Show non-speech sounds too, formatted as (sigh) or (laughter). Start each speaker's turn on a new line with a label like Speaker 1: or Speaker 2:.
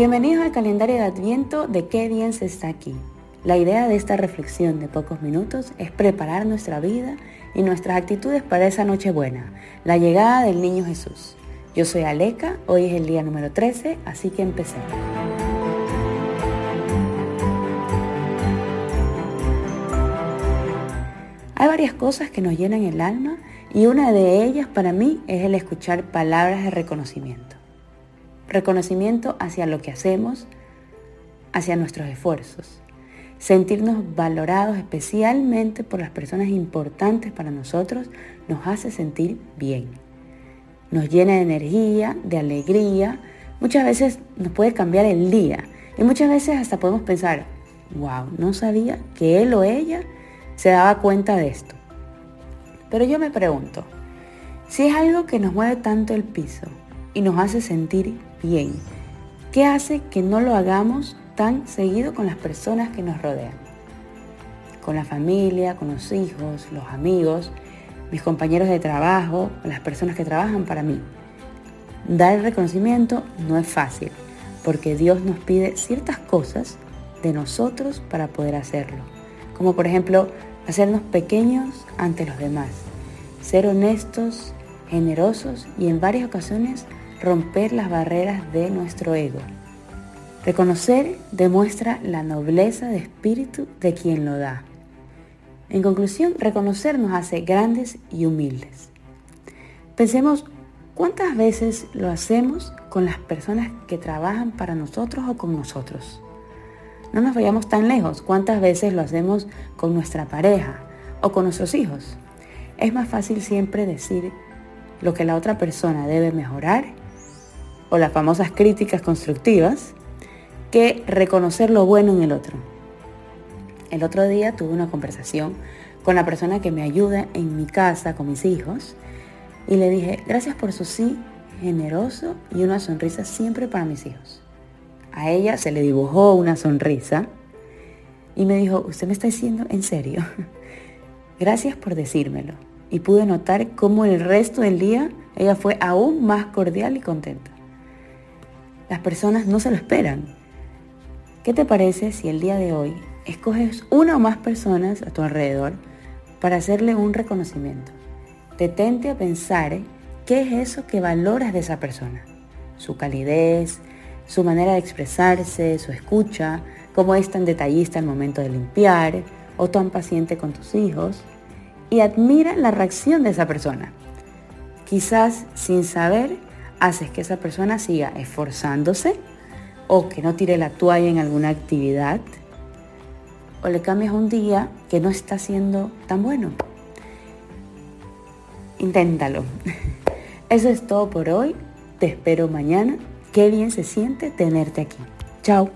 Speaker 1: Bienvenidos al calendario de Adviento de Qué bien se está aquí. La idea de esta reflexión de pocos minutos es preparar nuestra vida y nuestras actitudes para esa noche buena, la llegada del niño Jesús. Yo soy Aleca, hoy es el día número 13, así que empecemos. Hay varias cosas que nos llenan el alma y una de ellas para mí es el escuchar palabras de reconocimiento. Reconocimiento hacia lo que hacemos, hacia nuestros esfuerzos. Sentirnos valorados especialmente por las personas importantes para nosotros nos hace sentir bien. Nos llena de energía, de alegría. Muchas veces nos puede cambiar el día. Y muchas veces hasta podemos pensar, wow, no sabía que él o ella se daba cuenta de esto. Pero yo me pregunto, si es algo que nos mueve tanto el piso y nos hace sentir bien, ¿qué hace que no lo hagamos tan seguido con las personas que nos rodean? Con la familia, con los hijos, los amigos, mis compañeros de trabajo, las personas que trabajan para mí. Dar el reconocimiento no es fácil, porque Dios nos pide ciertas cosas de nosotros para poder hacerlo. Como por ejemplo, hacernos pequeños ante los demás, ser honestos, generosos y en varias ocasiones romper las barreras de nuestro ego. Reconocer demuestra la nobleza de espíritu de quien lo da. En conclusión, reconocer nos hace grandes y humildes. Pensemos cuántas veces lo hacemos con las personas que trabajan para nosotros o con nosotros. No nos vayamos tan lejos. ¿Cuántas veces lo hacemos con nuestra pareja o con nuestros hijos? Es más fácil siempre decir lo que la otra persona debe mejorar o las famosas críticas constructivas que reconocer lo bueno en el otro. El otro día tuve una conversación con la persona que me ayuda en mi casa con mis hijos y le dije, gracias por su sí generoso y una sonrisa siempre para mis hijos. A ella se le dibujó una sonrisa y me dijo, usted me está diciendo en serio. (laughs) Gracias por decírmelo. Y pude notar cómo el resto del día ella fue aún más cordial y contenta. Las personas no se lo esperan. ¿Qué te parece si el día de hoy escoges una o más personas a tu alrededor para hacerle un reconocimiento? Detente a pensar qué es eso que valoras de esa persona. Su calidez, su manera de expresarse, su escucha, cómo es tan detallista al momento de limpiar o tan paciente con tus hijos y admira la reacción de esa persona. Quizás sin saber haces que esa persona siga esforzándose o que no tire la toalla en alguna actividad o le cambias un día que no está siendo tan bueno. Inténtalo. (laughs) Eso es todo por hoy. Te espero mañana Qué bien se siente tenerte aquí. Chao.